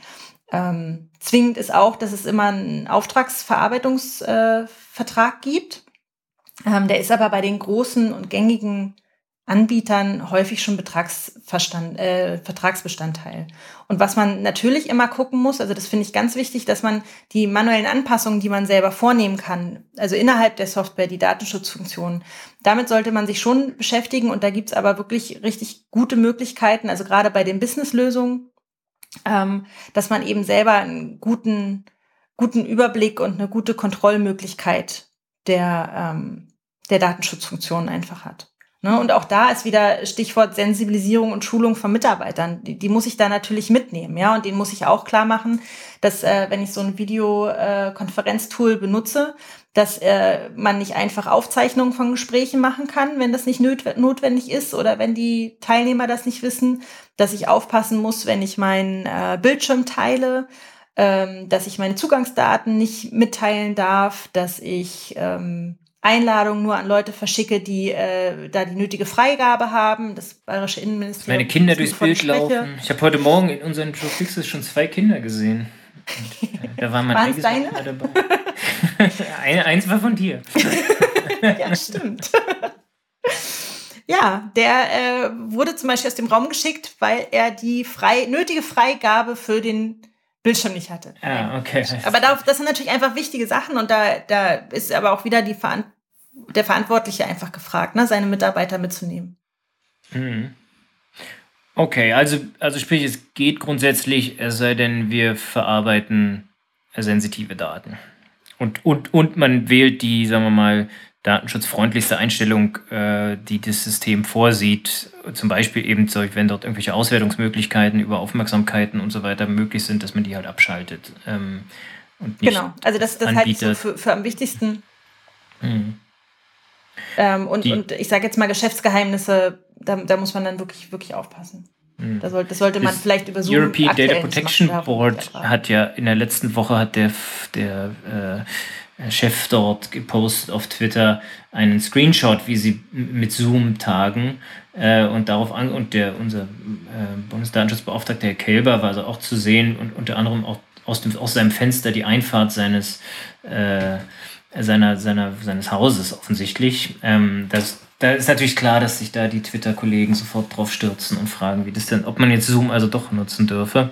Ähm, zwingend ist auch, dass es immer einen Auftragsverarbeitungsvertrag äh, gibt. Ähm, der ist aber bei den großen und gängigen Anbietern häufig schon Betragsverstand, äh, Vertragsbestandteil. Und was man natürlich immer gucken muss, also das finde ich ganz wichtig, dass man die manuellen Anpassungen, die man selber vornehmen kann, also innerhalb der Software, die Datenschutzfunktionen, damit sollte man sich schon beschäftigen. Und da gibt's aber wirklich richtig gute Möglichkeiten, also gerade bei den Businesslösungen, ähm, dass man eben selber einen guten, guten Überblick und eine gute Kontrollmöglichkeit der, ähm, der Datenschutzfunktionen einfach hat. Ne? Und auch da ist wieder Stichwort Sensibilisierung und Schulung von Mitarbeitern. Die, die muss ich da natürlich mitnehmen, ja. Und denen muss ich auch klar machen, dass äh, wenn ich so ein Videokonferenztool äh, benutze, dass äh, man nicht einfach Aufzeichnungen von Gesprächen machen kann, wenn das nicht notwendig ist oder wenn die Teilnehmer das nicht wissen, dass ich aufpassen muss, wenn ich meinen äh, Bildschirm teile, ähm, dass ich meine Zugangsdaten nicht mitteilen darf, dass ich ähm, Einladungen nur an Leute verschicke, die äh, da die nötige Freigabe haben. Das bayerische Innenministerium. Meine Kinder durchs Bild laufen. Ich habe heute Morgen in unseren Joe Fixes schon zwei Kinder gesehen. Und, äh, da war mein eigenes deine? dabei. Eine, eins war von dir. ja, stimmt. Ja, der äh, wurde zum Beispiel aus dem Raum geschickt, weil er die frei, nötige Freigabe für den Bildschirm nicht hatte. Ah, okay. Aber da, das sind natürlich einfach wichtige Sachen und da, da ist aber auch wieder die Verantwortung der Verantwortliche einfach gefragt, ne, seine Mitarbeiter mitzunehmen. Mhm. Okay, also, also sprich, es geht grundsätzlich, es sei denn, wir verarbeiten sensitive Daten. Und, und, und man wählt die, sagen wir mal, datenschutzfreundlichste Einstellung, äh, die das System vorsieht. Zum Beispiel eben, wenn dort irgendwelche Auswertungsmöglichkeiten über Aufmerksamkeiten und so weiter möglich sind, dass man die halt abschaltet. Ähm, und nicht genau, also das, das halte ich so für, für am wichtigsten. Mhm. Ähm, und, und ich sage jetzt mal Geschäftsgeheimnisse, da, da muss man dann wirklich, wirklich aufpassen. Mhm. Da sollte, das sollte man das vielleicht über Zoom European Data Protection Board hat ja in der letzten Woche hat der, der äh, Chef dort gepostet auf Twitter einen Screenshot, wie sie mit Zoom tagen äh, und darauf an und der unser äh, Bundesdatenschutzbeauftragter Herr Kelber war also auch zu sehen und unter anderem auch aus, dem, aus seinem Fenster die Einfahrt seines äh, seiner, seiner, seines Hauses offensichtlich. Ähm, das, da ist natürlich klar, dass sich da die Twitter-Kollegen sofort drauf stürzen und fragen, wie das denn, ob man jetzt Zoom also doch nutzen dürfe.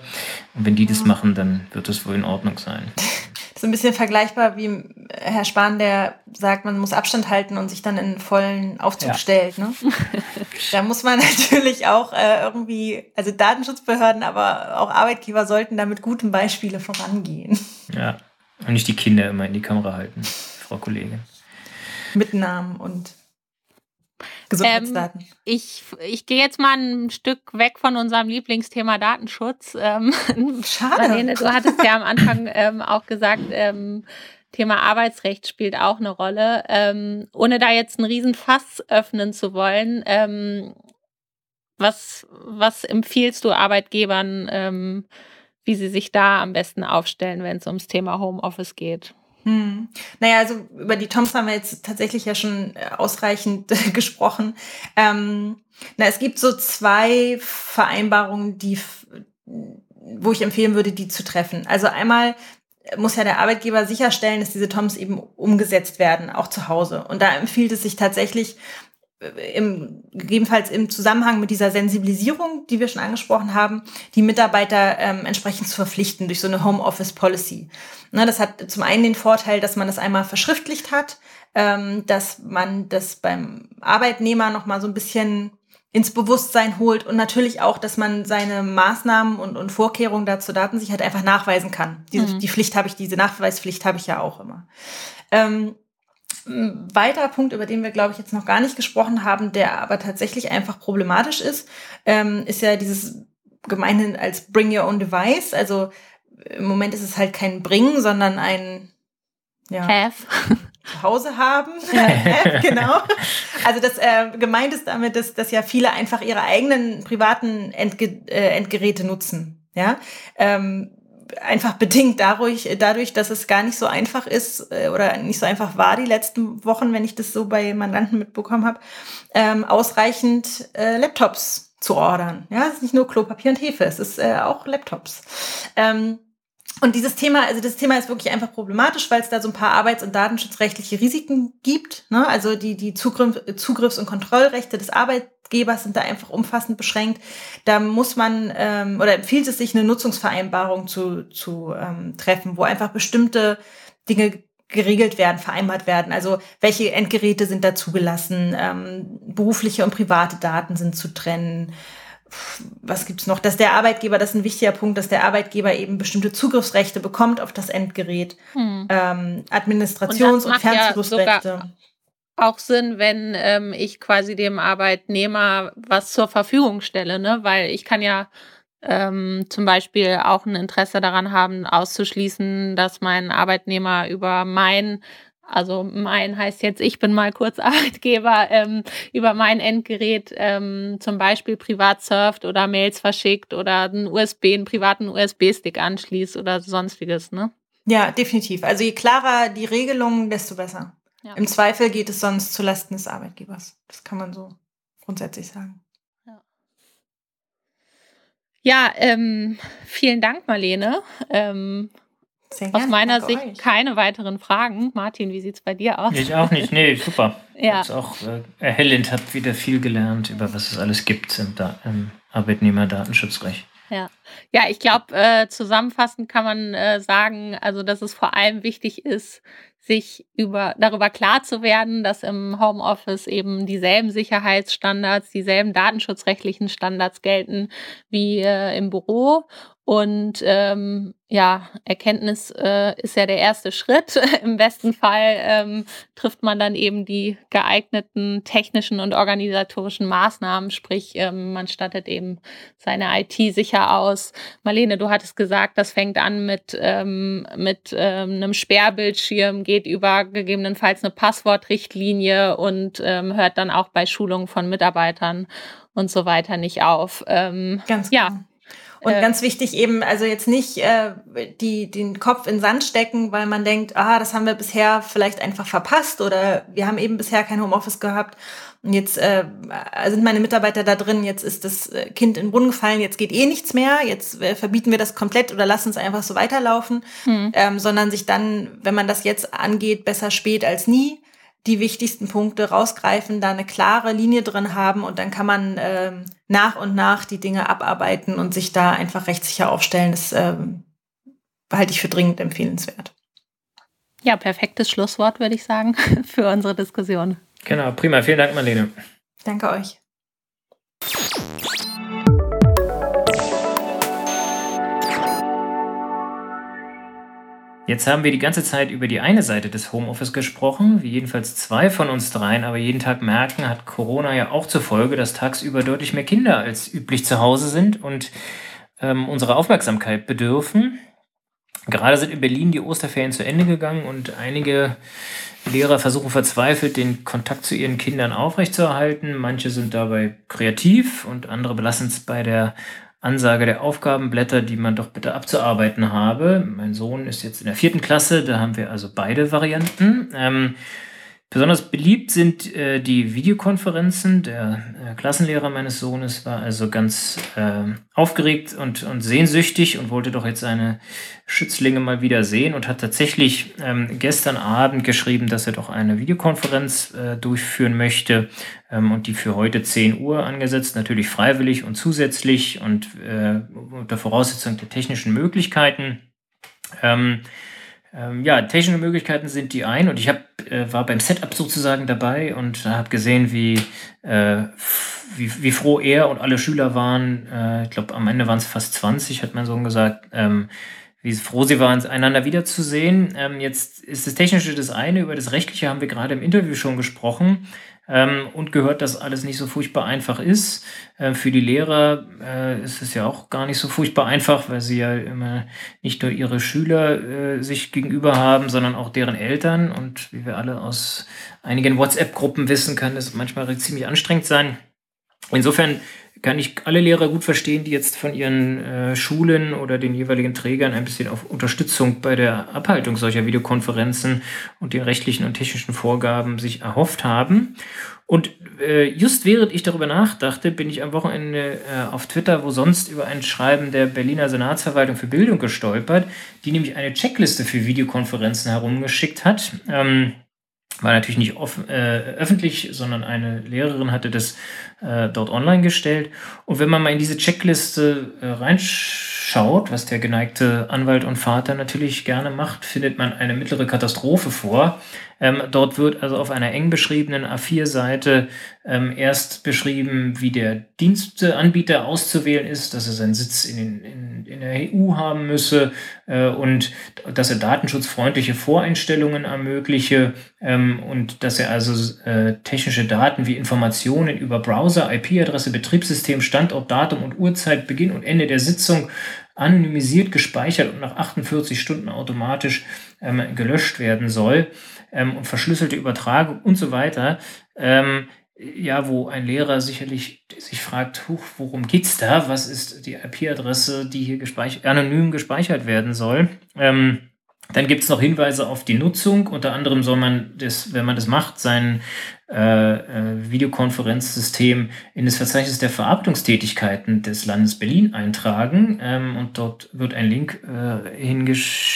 Und wenn die das machen, dann wird das wohl in Ordnung sein. Das ist ein bisschen vergleichbar wie Herr Spahn, der sagt, man muss Abstand halten und sich dann in vollen Aufzug ja. stellt. Ne? da muss man natürlich auch äh, irgendwie, also Datenschutzbehörden, aber auch Arbeitgeber sollten da mit gutem Beispiele vorangehen. Ja, und nicht die Kinder immer in die Kamera halten. Frau Kollegin. Mit Namen und Gesundheitsdaten. Ähm, ich ich gehe jetzt mal ein Stück weg von unserem Lieblingsthema Datenschutz. Ähm, Schade. Marlene, du hattest ja am Anfang ähm, auch gesagt, ähm, Thema Arbeitsrecht spielt auch eine Rolle. Ähm, ohne da jetzt einen riesen Fass öffnen zu wollen, ähm, was, was empfiehlst du Arbeitgebern, wie sie sich da am besten aufstellen, wenn es ums Thema Homeoffice geht? Hm. Naja, also über die Toms haben wir jetzt tatsächlich ja schon äh, ausreichend gesprochen. Ähm, na, es gibt so zwei Vereinbarungen, die, wo ich empfehlen würde, die zu treffen. Also einmal muss ja der Arbeitgeber sicherstellen, dass diese Toms eben umgesetzt werden, auch zu Hause. Und da empfiehlt es sich tatsächlich, im, gegebenenfalls im Zusammenhang mit dieser Sensibilisierung, die wir schon angesprochen haben, die Mitarbeiter ähm, entsprechend zu verpflichten durch so eine Homeoffice Policy. Ne, das hat zum einen den Vorteil, dass man das einmal verschriftlicht hat, ähm, dass man das beim Arbeitnehmer noch mal so ein bisschen ins Bewusstsein holt und natürlich auch, dass man seine Maßnahmen und, und Vorkehrungen dazu Datensicherheit einfach nachweisen kann. Diese, mhm. Die Pflicht habe ich, diese Nachweispflicht habe ich ja auch immer. Ähm, ein weiterer Punkt, über den wir, glaube ich, jetzt noch gar nicht gesprochen haben, der aber tatsächlich einfach problematisch ist, ähm, ist ja dieses gemeinhin als Bring Your Own Device. Also im Moment ist es halt kein Bring, sondern ein ja, Have. zu Hause haben. Have, genau. Also das äh, gemeint ist damit, dass, dass ja viele einfach ihre eigenen privaten Endge äh, Endgeräte nutzen. Ja. Ähm, einfach bedingt dadurch, dadurch, dass es gar nicht so einfach ist äh, oder nicht so einfach war die letzten Wochen, wenn ich das so bei Mandanten mitbekommen habe, ähm, ausreichend äh, Laptops zu ordern. Ja, es ist nicht nur Klopapier und Hefe, es ist äh, auch Laptops. Ähm, und dieses Thema, also das Thema ist wirklich einfach problematisch, weil es da so ein paar arbeits- und datenschutzrechtliche Risiken gibt. Ne? Also die, die Zugriff, Zugriffs- und Kontrollrechte des Arbeitgebers sind da einfach umfassend beschränkt. Da muss man ähm, oder empfiehlt es sich, eine Nutzungsvereinbarung zu, zu ähm, treffen, wo einfach bestimmte Dinge geregelt werden, vereinbart werden. Also welche Endgeräte sind da zugelassen, ähm, berufliche und private Daten sind zu trennen was gibt's noch? Dass der Arbeitgeber, das ist ein wichtiger Punkt, dass der Arbeitgeber eben bestimmte Zugriffsrechte bekommt auf das Endgerät. Hm. Ähm, Administrations- und, und Fernzugriffsrechte. Ja auch Sinn, wenn ähm, ich quasi dem Arbeitnehmer was zur Verfügung stelle, ne? Weil ich kann ja ähm, zum Beispiel auch ein Interesse daran haben, auszuschließen, dass mein Arbeitnehmer über mein also mein heißt jetzt, ich bin mal kurz Arbeitgeber, ähm, über mein Endgerät ähm, zum Beispiel privat surft oder Mails verschickt oder einen USB, einen privaten USB-Stick anschließt oder sonstiges, ne? Ja, definitiv. Also je klarer die Regelungen, desto besser. Ja. Im Zweifel geht es sonst zulasten des Arbeitgebers. Das kann man so grundsätzlich sagen. Ja, ja ähm, vielen Dank, Marlene. Ähm, aus meiner Sicht euch. keine weiteren Fragen. Martin, wie sieht es bei dir aus? Ich auch nicht. Nee, super. ja. Ist auch äh, erhellend, habe wieder viel gelernt über was es alles gibt im, da im Arbeitnehmerdatenschutzrecht. Ja, ja ich glaube, äh, zusammenfassend kann man äh, sagen, also dass es vor allem wichtig ist, sich über, darüber klar zu werden, dass im Homeoffice eben dieselben Sicherheitsstandards, dieselben datenschutzrechtlichen Standards gelten wie äh, im Büro und ähm, ja, Erkenntnis äh, ist ja der erste Schritt. Im besten Fall ähm, trifft man dann eben die geeigneten technischen und organisatorischen Maßnahmen, sprich ähm, man stattet eben seine IT sicher aus. Marlene, du hattest gesagt, das fängt an mit, ähm, mit ähm, einem Sperrbildschirm, geht über gegebenenfalls eine Passwortrichtlinie und ähm, hört dann auch bei Schulungen von Mitarbeitern und so weiter nicht auf. Ähm, Ganz ja. Genau. Und äh, ganz wichtig eben, also jetzt nicht äh, die, den Kopf in Sand stecken, weil man denkt, ah, das haben wir bisher vielleicht einfach verpasst oder wir haben eben bisher kein Homeoffice gehabt. Und jetzt äh, sind meine Mitarbeiter da drin, jetzt ist das äh, Kind in den Brunnen gefallen, jetzt geht eh nichts mehr, jetzt äh, verbieten wir das komplett oder lassen es einfach so weiterlaufen, hm. ähm, sondern sich dann, wenn man das jetzt angeht, besser spät als nie die wichtigsten Punkte rausgreifen, da eine klare Linie drin haben und dann kann man ähm, nach und nach die Dinge abarbeiten und sich da einfach rechtssicher aufstellen. Das ähm, halte ich für dringend empfehlenswert. Ja, perfektes Schlusswort, würde ich sagen, für unsere Diskussion. Genau, prima. Vielen Dank, Marlene. Danke euch. Jetzt haben wir die ganze Zeit über die eine Seite des Homeoffice gesprochen, wie jedenfalls zwei von uns dreien, aber jeden Tag merken, hat Corona ja auch zur Folge, dass tagsüber deutlich mehr Kinder als üblich zu Hause sind und ähm, unsere Aufmerksamkeit bedürfen. Gerade sind in Berlin die Osterferien zu Ende gegangen und einige Lehrer versuchen verzweifelt, den Kontakt zu ihren Kindern aufrechtzuerhalten. Manche sind dabei kreativ und andere belassen es bei der Ansage der Aufgabenblätter, die man doch bitte abzuarbeiten habe. Mein Sohn ist jetzt in der vierten Klasse, da haben wir also beide Varianten. Ähm, Besonders beliebt sind äh, die Videokonferenzen. Der äh, Klassenlehrer meines Sohnes war also ganz äh, aufgeregt und, und sehnsüchtig und wollte doch jetzt seine Schützlinge mal wieder sehen und hat tatsächlich ähm, gestern Abend geschrieben, dass er doch eine Videokonferenz äh, durchführen möchte ähm, und die für heute 10 Uhr angesetzt, natürlich freiwillig und zusätzlich und äh, unter Voraussetzung der technischen Möglichkeiten. Ähm, ähm, ja, technische Möglichkeiten sind die ein und ich hab, äh, war beim Setup sozusagen dabei und habe gesehen, wie, äh, wie, wie froh er und alle Schüler waren. Äh, ich glaube, am Ende waren es fast 20, hat mein Sohn gesagt. Ähm, wie froh sie waren, einander wiederzusehen. Ähm, jetzt ist das Technische das eine, über das Rechtliche haben wir gerade im Interview schon gesprochen ähm, und gehört, dass alles nicht so furchtbar einfach ist. Äh, für die Lehrer äh, ist es ja auch gar nicht so furchtbar einfach, weil sie ja immer nicht nur ihre Schüler äh, sich gegenüber haben, sondern auch deren Eltern. Und wie wir alle aus einigen WhatsApp-Gruppen wissen, kann es manchmal ziemlich anstrengend sein. Insofern kann ich alle Lehrer gut verstehen, die jetzt von ihren äh, Schulen oder den jeweiligen Trägern ein bisschen auf Unterstützung bei der Abhaltung solcher Videokonferenzen und den rechtlichen und technischen Vorgaben sich erhofft haben. Und äh, just während ich darüber nachdachte, bin ich am Wochenende äh, auf Twitter, wo sonst über ein Schreiben der Berliner Senatsverwaltung für Bildung gestolpert, die nämlich eine Checkliste für Videokonferenzen herumgeschickt hat. Ähm, war natürlich nicht offen, äh, öffentlich, sondern eine Lehrerin hatte das äh, dort online gestellt. Und wenn man mal in diese Checkliste äh, reinschaut, was der geneigte Anwalt und Vater natürlich gerne macht, findet man eine mittlere Katastrophe vor. Ähm, dort wird also auf einer eng beschriebenen A4-Seite ähm, erst beschrieben, wie der Diensteanbieter auszuwählen ist, dass er seinen Sitz in, in, in der EU haben müsse äh, und dass er datenschutzfreundliche Voreinstellungen ermögliche ähm, und dass er also äh, technische Daten wie Informationen über Browser, IP-Adresse, Betriebssystem, Standort, Datum und Uhrzeit, Beginn und Ende der Sitzung anonymisiert gespeichert und nach 48 Stunden automatisch ähm, gelöscht werden soll ähm, und verschlüsselte Übertragung und so weiter. Ähm, ja, wo ein Lehrer sicherlich sich fragt, huch, worum geht's da? Was ist die IP-Adresse, die hier gespeichert, anonym gespeichert werden soll? Ähm, dann gibt es noch Hinweise auf die Nutzung. Unter anderem soll man das, wenn man das macht, sein äh, äh, Videokonferenzsystem in das Verzeichnis der Verarbeitungstätigkeiten des Landes Berlin eintragen. Ähm, und dort wird ein Link äh, hingeschickt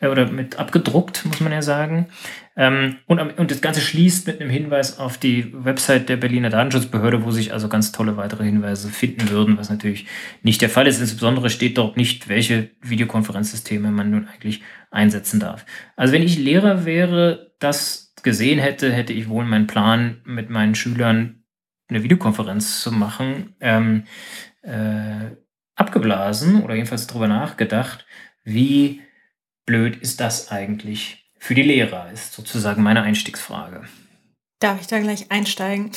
äh, oder mit abgedruckt, muss man ja sagen. Ähm, und, und das Ganze schließt mit einem Hinweis auf die Website der Berliner Datenschutzbehörde, wo sich also ganz tolle weitere Hinweise finden würden, was natürlich nicht der Fall ist. Insbesondere steht dort nicht, welche Videokonferenzsysteme man nun eigentlich einsetzen darf. Also wenn ich Lehrer wäre, das gesehen hätte, hätte ich wohl meinen Plan mit meinen Schülern eine Videokonferenz zu machen, ähm, äh, abgeblasen oder jedenfalls darüber nachgedacht, wie blöd ist das eigentlich für die Lehrer, ist sozusagen meine Einstiegsfrage. Darf ich da gleich einsteigen?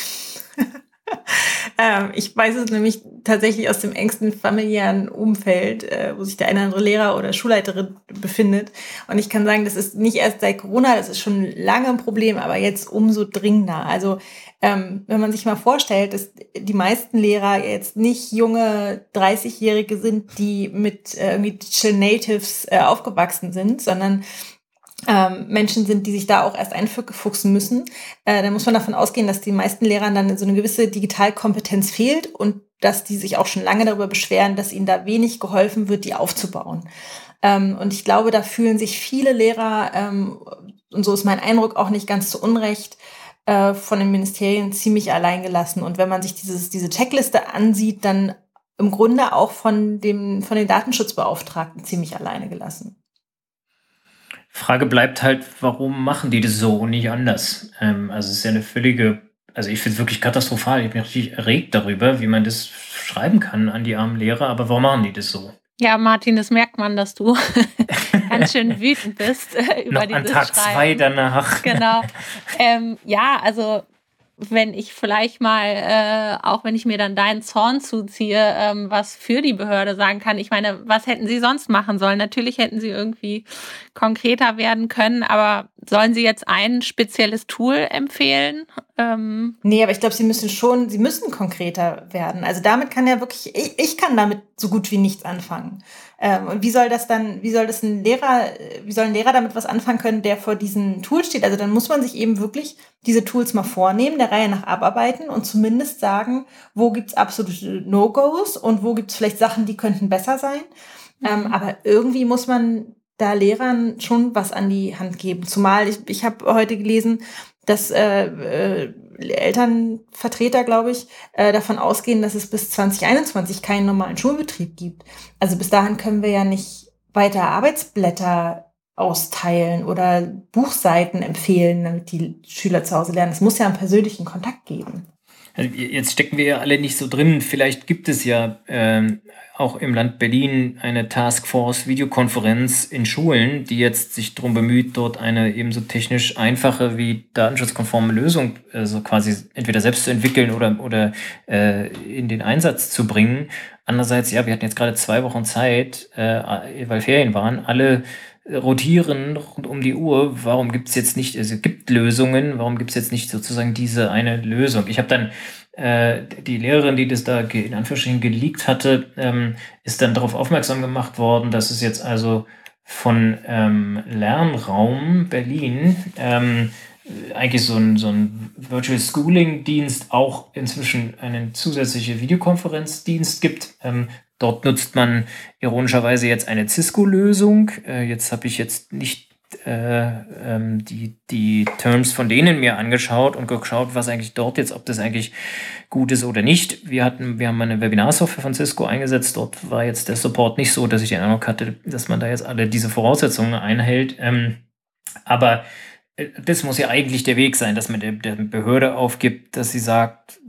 ähm, ich weiß es nämlich tatsächlich aus dem engsten familiären Umfeld, äh, wo sich der eine oder andere Lehrer oder Schulleiterin befindet. Und ich kann sagen, das ist nicht erst seit Corona, das ist schon lange ein Problem, aber jetzt umso dringender. Also ähm, wenn man sich mal vorstellt, dass die meisten Lehrer jetzt nicht junge 30-Jährige sind, die mit äh, irgendwie Digital Natives äh, aufgewachsen sind, sondern ähm, Menschen sind, die sich da auch erst einfuchsen müssen, äh, dann muss man davon ausgehen, dass die meisten Lehrern dann so eine gewisse Digitalkompetenz fehlt und dass die sich auch schon lange darüber beschweren, dass ihnen da wenig geholfen wird, die aufzubauen. Ähm, und ich glaube, da fühlen sich viele Lehrer, ähm, und so ist mein Eindruck auch nicht ganz zu Unrecht, äh, von den Ministerien ziemlich alleingelassen. Und wenn man sich dieses, diese Checkliste ansieht, dann im Grunde auch von, dem, von den Datenschutzbeauftragten ziemlich alleine gelassen. Frage bleibt halt, warum machen die das so und nicht anders? Ähm, also es ist ja eine völlige, also ich finde es wirklich katastrophal. Ich bin richtig erregt darüber, wie man das schreiben kann an die armen Lehrer, aber warum machen die das so? Ja, Martin, das merkt man, dass du ganz schön wütend bist äh, über Noch dieses an Tag Schreiben. zwei danach. Genau. Ähm, ja, also wenn ich vielleicht mal, äh, auch wenn ich mir dann deinen Zorn zuziehe, ähm, was für die Behörde sagen kann. Ich meine, was hätten sie sonst machen sollen? Natürlich hätten sie irgendwie konkreter werden können, aber sollen Sie jetzt ein spezielles Tool empfehlen? Ähm nee, aber ich glaube, Sie müssen schon, Sie müssen konkreter werden. Also damit kann ja wirklich, ich, ich kann damit so gut wie nichts anfangen. Ähm, und wie soll das dann, wie soll das ein Lehrer, wie soll ein Lehrer damit was anfangen können, der vor diesen Tools steht? Also dann muss man sich eben wirklich diese Tools mal vornehmen, der Reihe nach abarbeiten und zumindest sagen, wo gibt's absolute No-Gos und wo gibt's vielleicht Sachen, die könnten besser sein. Ähm, mhm. aber irgendwie muss man da Lehrern schon was an die Hand geben. Zumal ich, ich habe heute gelesen, dass äh, äh, Elternvertreter, glaube ich, äh, davon ausgehen, dass es bis 2021 keinen normalen Schulbetrieb gibt. Also bis dahin können wir ja nicht weiter Arbeitsblätter austeilen oder Buchseiten empfehlen, damit die Schüler zu Hause lernen. Es muss ja einen persönlichen Kontakt geben. Also jetzt stecken wir ja alle nicht so drin. Vielleicht gibt es ja ähm, auch im Land Berlin eine Taskforce Videokonferenz in Schulen, die jetzt sich darum bemüht, dort eine ebenso technisch einfache wie datenschutzkonforme Lösung also quasi entweder selbst zu entwickeln oder, oder äh, in den Einsatz zu bringen. Andererseits, ja, wir hatten jetzt gerade zwei Wochen Zeit, äh, weil Ferien waren, alle rotieren rund um die Uhr. Warum gibt es jetzt nicht, also es gibt Lösungen, warum gibt es jetzt nicht sozusagen diese eine Lösung? Ich habe dann äh, die Lehrerin, die das da in Anführungsstrichen geleakt hatte, ähm, ist dann darauf aufmerksam gemacht worden, dass es jetzt also von ähm, Lernraum Berlin ähm, eigentlich so ein, so ein Virtual Schooling Dienst auch inzwischen einen zusätzlichen Videokonferenzdienst gibt. Ähm, Dort nutzt man ironischerweise jetzt eine Cisco-Lösung. Äh, jetzt habe ich jetzt nicht äh, ähm, die, die Terms von denen mir angeschaut und geschaut, was eigentlich dort jetzt, ob das eigentlich gut ist oder nicht. Wir hatten, wir haben eine Webinarsoftware von Cisco eingesetzt. Dort war jetzt der Support nicht so, dass ich den Eindruck hatte, dass man da jetzt alle diese Voraussetzungen einhält. Ähm, aber äh, das muss ja eigentlich der Weg sein, dass man der, der Behörde aufgibt, dass sie sagt,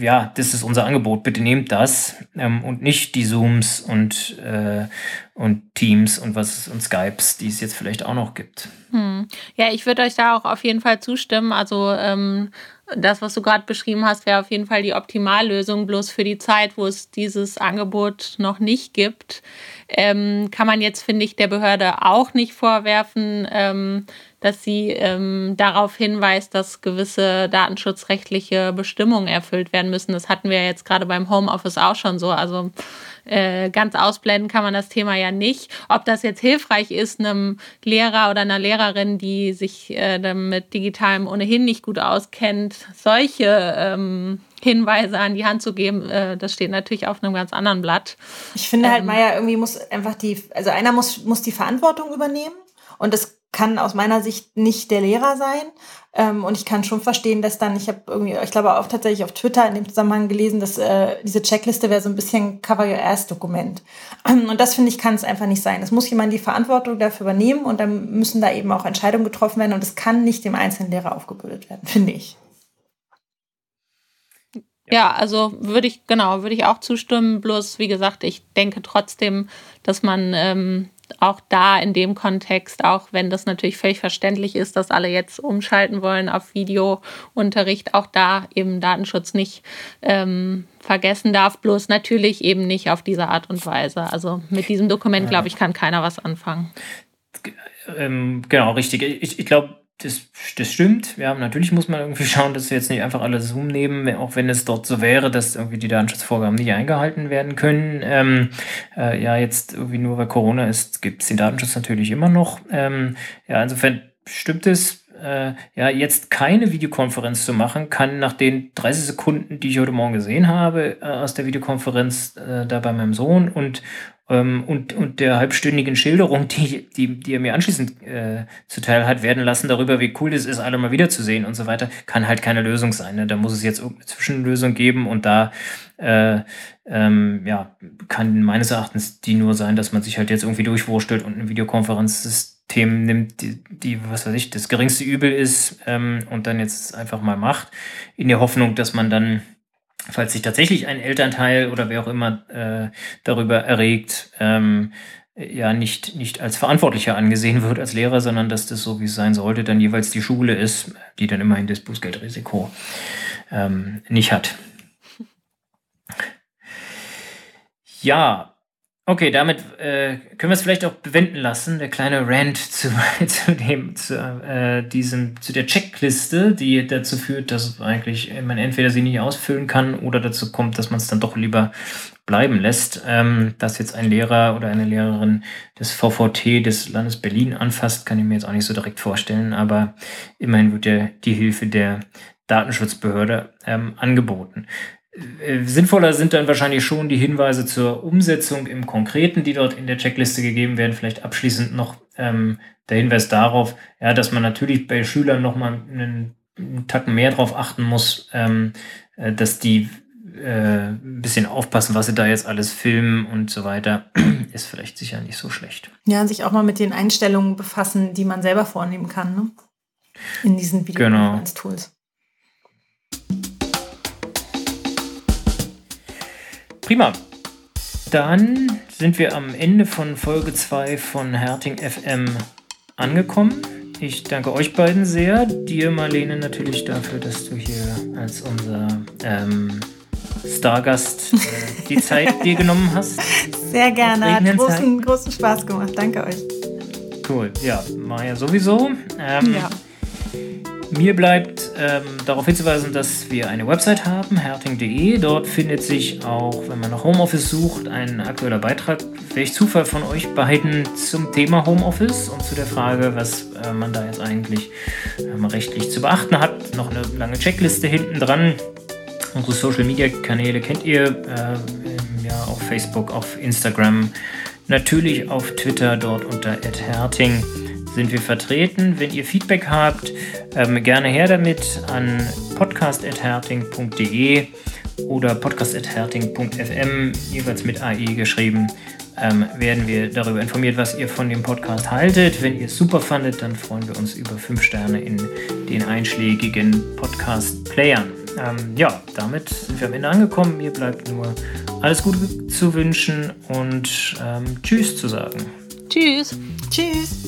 ja, das ist unser Angebot, bitte nehmt das ähm, und nicht die Zooms und, äh, und Teams und was und Skypes, die es jetzt vielleicht auch noch gibt. Hm. Ja, ich würde euch da auch auf jeden Fall zustimmen. Also ähm, das, was du gerade beschrieben hast, wäre auf jeden Fall die Optimallösung. Bloß für die Zeit, wo es dieses Angebot noch nicht gibt, ähm, kann man jetzt, finde ich, der Behörde auch nicht vorwerfen, ähm, dass sie ähm, darauf hinweist, dass gewisse datenschutzrechtliche Bestimmungen erfüllt werden müssen. Das hatten wir jetzt gerade beim Homeoffice auch schon so. Also äh, ganz ausblenden kann man das Thema ja nicht. Ob das jetzt hilfreich ist, einem Lehrer oder einer Lehrerin, die sich äh, mit Digitalem ohnehin nicht gut auskennt, solche ähm, Hinweise an die Hand zu geben, äh, das steht natürlich auf einem ganz anderen Blatt. Ich finde halt, ähm, Maya, irgendwie muss einfach die, also einer muss, muss die Verantwortung übernehmen und das kann aus meiner Sicht nicht der Lehrer sein. Ähm, und ich kann schon verstehen, dass dann, ich habe irgendwie, ich glaube auch tatsächlich auf Twitter in dem Zusammenhang gelesen, dass äh, diese Checkliste wäre so ein bisschen Cover Your Ass Dokument. Und das finde ich, kann es einfach nicht sein. Es muss jemand die Verantwortung dafür übernehmen und dann müssen da eben auch Entscheidungen getroffen werden und es kann nicht dem einzelnen Lehrer aufgebürdet werden, finde ich. Ja, also würde ich, genau, würde ich auch zustimmen. Bloß, wie gesagt, ich denke trotzdem, dass man ähm, auch da in dem Kontext, auch wenn das natürlich völlig verständlich ist, dass alle jetzt umschalten wollen auf Videounterricht, auch da eben Datenschutz nicht ähm, vergessen darf, bloß natürlich eben nicht auf diese Art und Weise. Also mit diesem Dokument, glaube ich, kann keiner was anfangen. Ähm, genau, richtig. Ich, ich glaube, das, das stimmt. Ja, natürlich muss man irgendwie schauen, dass wir jetzt nicht einfach alle Zoom nehmen, auch wenn es dort so wäre, dass irgendwie die Datenschutzvorgaben nicht eingehalten werden können. Ähm, äh, ja, jetzt irgendwie nur weil Corona ist, gibt es den Datenschutz natürlich immer noch. Ähm, ja, insofern stimmt es. Äh, ja, jetzt keine Videokonferenz zu machen, kann nach den 30 Sekunden, die ich heute Morgen gesehen habe, äh, aus der Videokonferenz äh, da bei meinem Sohn und ähm, und, und der halbstündigen Schilderung, die, die, die er mir anschließend äh, zuteil hat werden lassen, darüber, wie cool es ist, alle mal wiederzusehen und so weiter, kann halt keine Lösung sein. Ne? Da muss es jetzt irgendeine Zwischenlösung geben und da äh, ähm, ja, kann meines Erachtens die nur sein, dass man sich halt jetzt irgendwie durchwurstelt und ein Videokonferenzsystem nimmt, die, die, was weiß ich, das geringste Übel ist ähm, und dann jetzt einfach mal macht, in der Hoffnung, dass man dann falls sich tatsächlich ein Elternteil oder wer auch immer äh, darüber erregt, ähm, ja nicht, nicht als Verantwortlicher angesehen wird als Lehrer, sondern dass das so wie es sein sollte, dann jeweils die Schule ist, die dann immerhin das Bußgeldrisiko ähm, nicht hat. Ja, Okay, damit äh, können wir es vielleicht auch bewenden lassen, der kleine Rant zu, zu dem, zu, äh, diesem, zu der Checkliste, die dazu führt, dass eigentlich man entweder sie nicht ausfüllen kann oder dazu kommt, dass man es dann doch lieber bleiben lässt. Ähm, dass jetzt ein Lehrer oder eine Lehrerin des VVT des Landes Berlin anfasst, kann ich mir jetzt auch nicht so direkt vorstellen, aber immerhin wird ja die Hilfe der Datenschutzbehörde ähm, angeboten. Äh, sinnvoller sind dann wahrscheinlich schon die Hinweise zur Umsetzung im Konkreten, die dort in der Checkliste gegeben werden. Vielleicht abschließend noch ähm, der Hinweis darauf, ja, dass man natürlich bei Schülern nochmal einen, einen Tacken mehr darauf achten muss, ähm, äh, dass die äh, ein bisschen aufpassen, was sie da jetzt alles filmen und so weiter, ist vielleicht sicher nicht so schlecht. Ja, sich auch mal mit den Einstellungen befassen, die man selber vornehmen kann, ne? In diesen. Videokonferenz-Tools. Genau. Prima. Dann sind wir am Ende von Folge 2 von Herting FM angekommen. Ich danke euch beiden sehr. Dir, Marlene, natürlich dafür, dass du hier als unser ähm, Stargast äh, die Zeit dir genommen hast. Sehr gerne. Hat großen, großen Spaß gemacht. Danke euch. Cool. Ja, Maja sowieso. Ähm, ja. Mir bleibt ähm, darauf hinzuweisen, dass wir eine Website haben, herting.de. Dort findet sich auch, wenn man nach Homeoffice sucht, ein aktueller Beitrag, welch Zufall von euch beiden zum Thema Homeoffice und zu der Frage, was äh, man da jetzt eigentlich ähm, rechtlich zu beachten hat. Noch eine lange Checkliste hinten dran. Unsere Social Media Kanäle kennt ihr, äh, ja, auf Facebook, auf Instagram, natürlich auf Twitter, dort unter herting sind wir vertreten. Wenn ihr Feedback habt, ähm, gerne her damit an podcast.herting.de oder podcast.herting.fm, jeweils mit AE geschrieben. Ähm, werden wir darüber informiert, was ihr von dem Podcast haltet. Wenn ihr es super fandet, dann freuen wir uns über 5 Sterne in den einschlägigen Podcast-Playern. Ähm, ja, damit sind wir am Ende angekommen. Mir bleibt nur alles Gute zu wünschen und ähm, Tschüss zu sagen. Tschüss. Tschüss.